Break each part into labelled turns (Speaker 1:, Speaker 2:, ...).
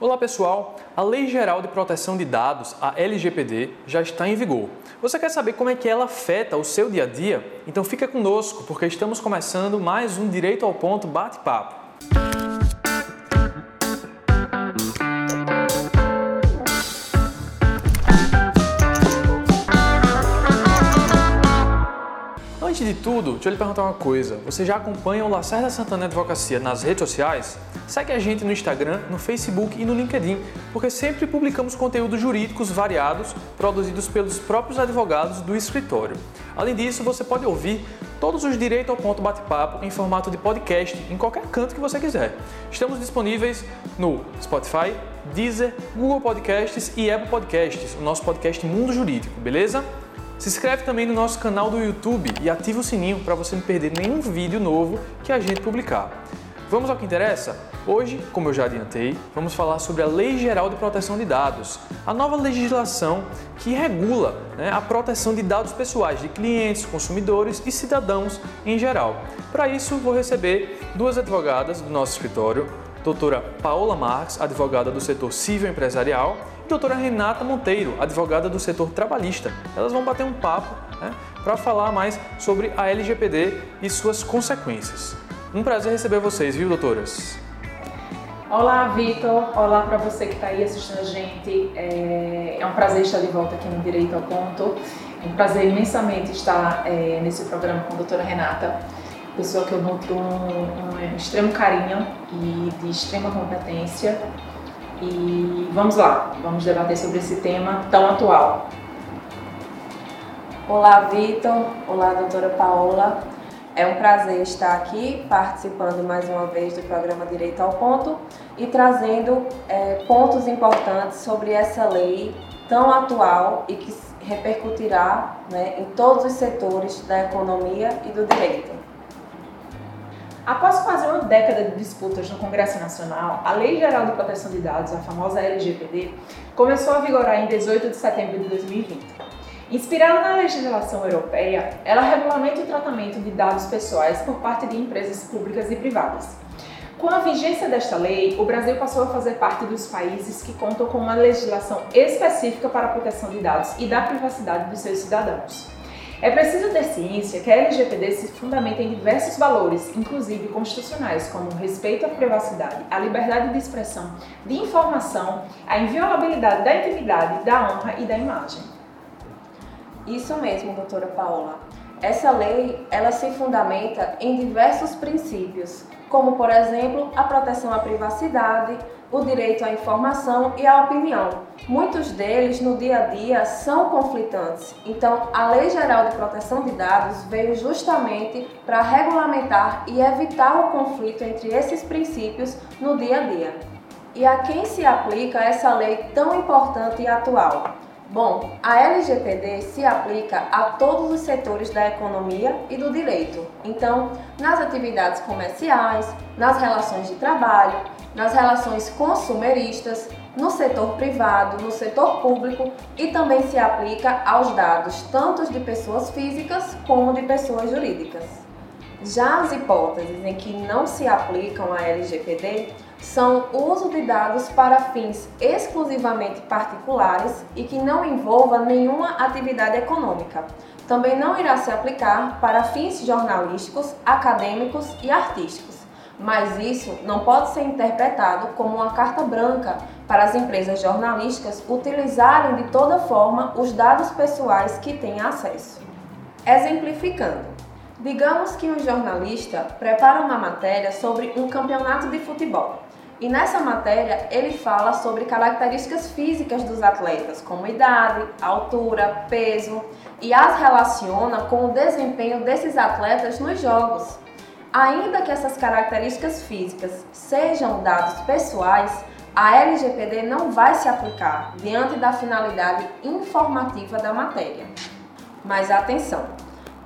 Speaker 1: Olá pessoal, a Lei Geral de Proteção de Dados, a LGPD, já está em vigor. Você quer saber como é que ela afeta o seu dia a dia? Então fica conosco, porque estamos começando mais um Direito ao Ponto bate-papo. Antes de tudo, deixa eu lhe perguntar uma coisa. Você já acompanha o Lacerda Santana Advocacia nas redes sociais? Segue a gente no Instagram, no Facebook e no LinkedIn, porque sempre publicamos conteúdos jurídicos variados produzidos pelos próprios advogados do escritório. Além disso, você pode ouvir todos os direitos ao ponto bate-papo em formato de podcast em qualquer canto que você quiser. Estamos disponíveis no Spotify, Deezer, Google Podcasts e Apple Podcasts, o nosso podcast Mundo Jurídico, beleza? Se inscreve também no nosso canal do YouTube e ativa o sininho para você não perder nenhum vídeo novo que a gente publicar. Vamos ao que interessa? Hoje, como eu já adiantei, vamos falar sobre a Lei Geral de Proteção de Dados, a nova legislação que regula né, a proteção de dados pessoais de clientes, consumidores e cidadãos em geral. Para isso, vou receber duas advogadas do nosso escritório, doutora Paola Marques, advogada do setor civil empresarial, doutora Renata Monteiro, advogada do setor trabalhista. Elas vão bater um papo né, para falar mais sobre a LGPD e suas consequências. Um prazer receber vocês, viu, doutoras?
Speaker 2: Olá, Vitor. Olá para você que está aí assistindo a gente. É... é um prazer estar de volta aqui no Direito ao Ponto. É um prazer imensamente estar é, nesse programa com a doutora Renata, pessoa que eu nutro um, um extremo carinho e de extrema competência e vamos lá, vamos debater sobre esse tema tão atual.
Speaker 3: Olá, Vitor. Olá, doutora Paola. É um prazer estar aqui participando mais uma vez do programa Direito ao Ponto e trazendo é, pontos importantes sobre essa lei tão atual e que repercutirá né, em todos os setores da economia e do direito.
Speaker 2: Após quase uma década de disputas no Congresso Nacional, a Lei Geral de Proteção de Dados, a famosa LGPD, começou a vigorar em 18 de setembro de 2020. Inspirada na legislação europeia, ela regulamenta o tratamento de dados pessoais por parte de empresas públicas e privadas. Com a vigência desta lei, o Brasil passou a fazer parte dos países que contam com uma legislação específica para a proteção de dados e da privacidade dos seus cidadãos. É preciso ter ciência que a LGPD se fundamenta em diversos valores, inclusive constitucionais, como o respeito à privacidade, a liberdade de expressão, de informação, a inviolabilidade da intimidade, da honra e da imagem.
Speaker 3: Isso mesmo, doutora Paola. Essa lei, ela se fundamenta em diversos princípios, como por exemplo, a proteção à privacidade, o direito à informação e à opinião. Muitos deles no dia a dia são conflitantes. Então, a Lei Geral de Proteção de Dados veio justamente para regulamentar e evitar o conflito entre esses princípios no dia a dia. E a quem se aplica essa lei tão importante e atual? Bom, a LGPD se aplica a todos os setores da economia e do direito. Então, nas atividades comerciais, nas relações de trabalho, nas relações consumeristas, no setor privado, no setor público e também se aplica aos dados tanto de pessoas físicas como de pessoas jurídicas. Já as hipóteses em que não se aplicam a LGPD são o uso de dados para fins exclusivamente particulares e que não envolva nenhuma atividade econômica. Também não irá se aplicar para fins jornalísticos, acadêmicos e artísticos mas isso não pode ser interpretado como uma carta branca para as empresas jornalísticas utilizarem de toda forma os dados pessoais que têm acesso. Exemplificando, digamos que um jornalista prepara uma matéria sobre um campeonato de futebol. E nessa matéria ele fala sobre características físicas dos atletas, como idade, altura, peso, e as relaciona com o desempenho desses atletas nos jogos. Ainda que essas características físicas sejam dados pessoais, a LGPD não vai se aplicar diante da finalidade informativa da matéria. Mas atenção!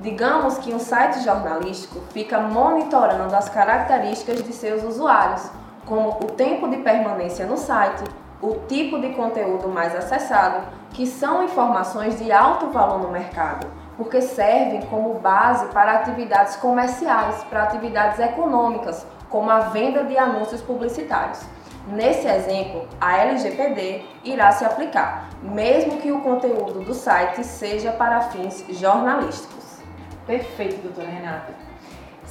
Speaker 3: Digamos que um site jornalístico fica monitorando as características de seus usuários, como o tempo de permanência no site, o tipo de conteúdo mais acessado, que são informações de alto valor no mercado porque servem como base para atividades comerciais, para atividades econômicas, como a venda de anúncios publicitários. Nesse exemplo, a LGPD irá se aplicar, mesmo que o conteúdo do site seja para fins jornalísticos.
Speaker 2: Perfeito, doutora Renata.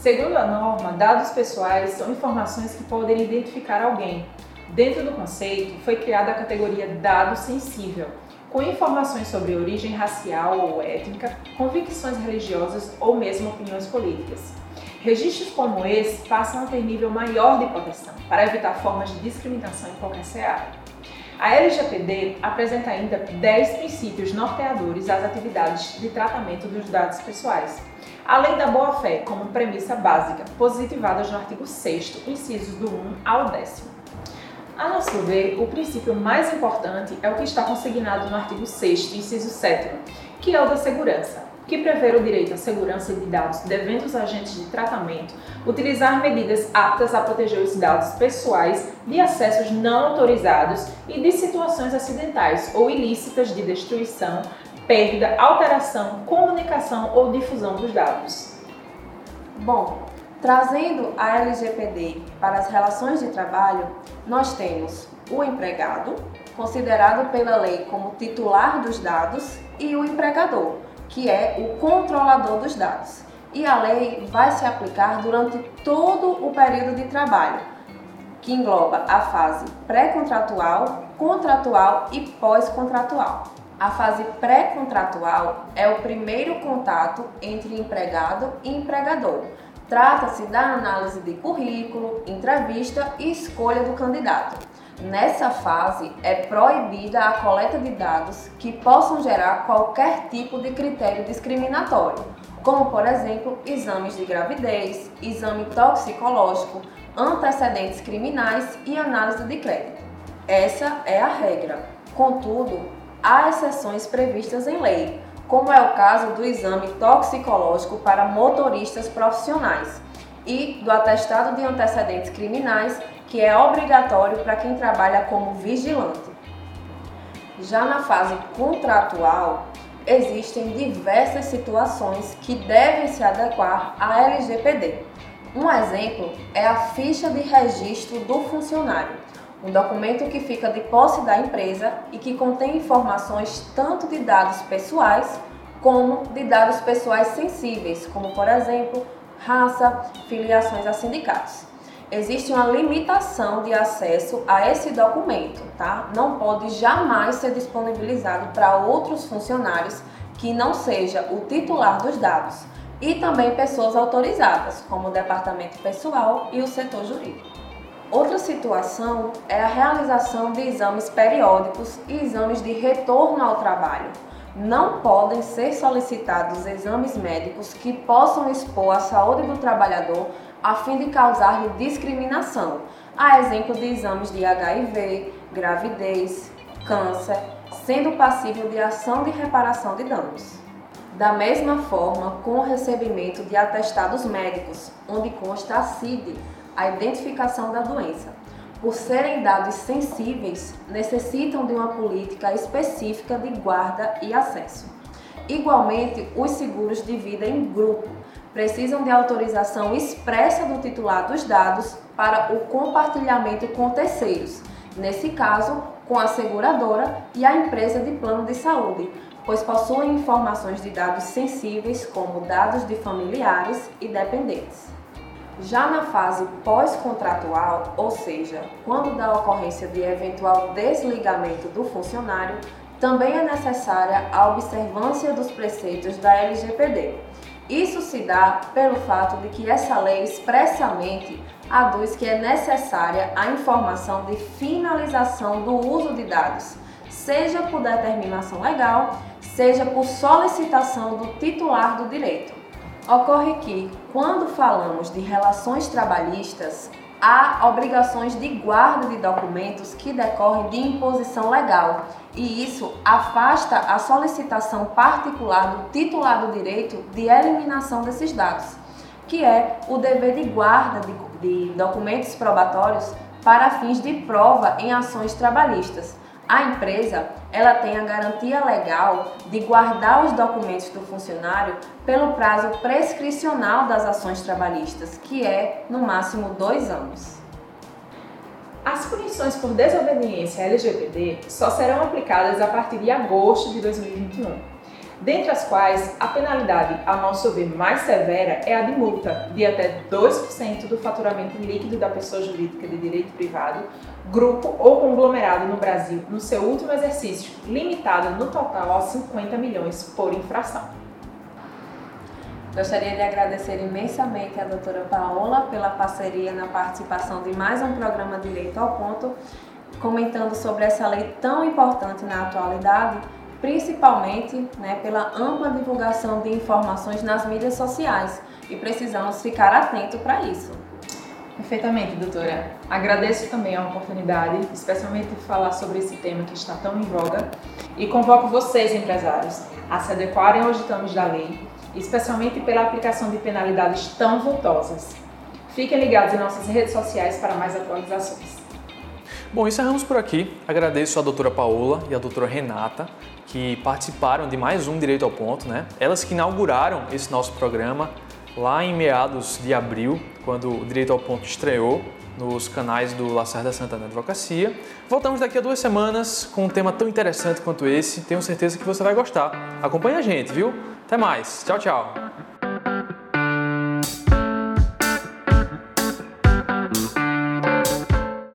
Speaker 2: Segundo a norma, dados pessoais são informações que podem identificar alguém. Dentro do conceito, foi criada a categoria dado sensível, com informações sobre origem racial ou étnica, convicções religiosas ou mesmo opiniões políticas. Registros como esse passam a ter nível maior de proteção, para evitar formas de discriminação em qualquer seara. A LGPD apresenta ainda 10 princípios norteadores às atividades de tratamento dos dados pessoais, além da boa-fé como premissa básica, positivadas no artigo 6 incisos do 1 ao 10 a nosso ver, o princípio mais importante é o que está consignado no artigo 6 inciso 7 que é o da segurança que prevê o direito à segurança de dados, devendo os agentes de tratamento utilizar medidas aptas a proteger os dados pessoais de acessos não autorizados e de situações acidentais ou ilícitas de destruição, perda, alteração, comunicação ou difusão dos dados.
Speaker 3: Bom, trazendo a LGPD para as relações de trabalho, nós temos o empregado, considerado pela lei como titular dos dados, e o empregador, que é o controlador dos dados. E a lei vai se aplicar durante todo o período de trabalho, que engloba a fase pré-contratual, contratual e pós-contratual. A fase pré-contratual é o primeiro contato entre empregado e empregador. Trata-se da análise de currículo, entrevista e escolha do candidato. Nessa fase, é proibida a coleta de dados que possam gerar qualquer tipo de critério discriminatório, como, por exemplo, exames de gravidez, exame toxicológico, antecedentes criminais e análise de crédito. Essa é a regra. Contudo, há exceções previstas em lei, como é o caso do exame toxicológico para motoristas profissionais e do atestado de antecedentes criminais que é obrigatório para quem trabalha como vigilante. Já na fase contratual, existem diversas situações que devem se adequar à LGPD. Um exemplo é a ficha de registro do funcionário, um documento que fica de posse da empresa e que contém informações tanto de dados pessoais como de dados pessoais sensíveis, como por exemplo, raça, filiações a sindicatos existe uma limitação de acesso a esse documento, tá? Não pode jamais ser disponibilizado para outros funcionários que não seja o titular dos dados e também pessoas autorizadas, como o departamento pessoal e o setor jurídico. Outra situação é a realização de exames periódicos e exames de retorno ao trabalho. Não podem ser solicitados exames médicos que possam expor a saúde do trabalhador a fim de causar-lhe discriminação, a exemplo de exames de HIV, gravidez, câncer, sendo passível de ação de reparação de danos. Da mesma forma, com o recebimento de atestados médicos, onde consta a CID, a identificação da doença. Por serem dados sensíveis, necessitam de uma política específica de guarda e acesso. Igualmente, os seguros de vida em grupo precisam de autorização expressa do titular dos dados para o compartilhamento com terceiros, nesse caso, com a seguradora e a empresa de plano de saúde, pois possuem informações de dados sensíveis, como dados de familiares e dependentes. Já na fase pós-contratual, ou seja, quando da ocorrência de eventual desligamento do funcionário, também é necessária a observância dos preceitos da LGPD, isso se dá pelo fato de que essa lei expressamente aduz que é necessária a informação de finalização do uso de dados, seja por determinação legal, seja por solicitação do titular do direito. Ocorre que, quando falamos de relações trabalhistas, há obrigações de guarda de documentos que decorrem de imposição legal, e isso afasta a solicitação particular do titular do direito de eliminação desses dados, que é o dever de guarda de, de documentos probatórios para fins de prova em ações trabalhistas. A empresa ela tem a garantia legal de guardar os documentos do funcionário pelo prazo prescricional das ações trabalhistas, que é no máximo dois anos.
Speaker 2: As punições por desobediência LGPD só serão aplicadas a partir de agosto de 2021, dentre as quais a penalidade, a nosso ver, mais severa é a de multa de até 2% do faturamento líquido da pessoa jurídica de direito privado, grupo ou conglomerado no Brasil no seu último exercício, limitado no total a 50 milhões por infração.
Speaker 3: Gostaria de agradecer imensamente a doutora Paola pela parceria na participação de mais um programa Direito ao Ponto, comentando sobre essa lei tão importante na atualidade, principalmente né, pela ampla divulgação de informações nas mídias sociais e precisamos ficar atento para isso.
Speaker 2: Perfeitamente, doutora. Agradeço também a oportunidade, especialmente de falar sobre esse tema que está tão em voga, e convoco vocês, empresários, a se adequarem aos ditames da lei especialmente pela aplicação de penalidades tão vultosas. Fiquem ligados em nossas redes sociais para mais atualizações.
Speaker 1: Bom, encerramos por aqui. Agradeço a doutora Paola e a doutora Renata que participaram de mais um Direito ao Ponto, né? Elas que inauguraram esse nosso programa lá em meados de abril, quando o Direito ao Ponto estreou nos canais do Lacerda Santana Advocacia. Voltamos daqui a duas semanas com um tema tão interessante quanto esse. Tenho certeza que você vai gostar. Acompanhe a gente, viu? Até mais. Tchau, tchau.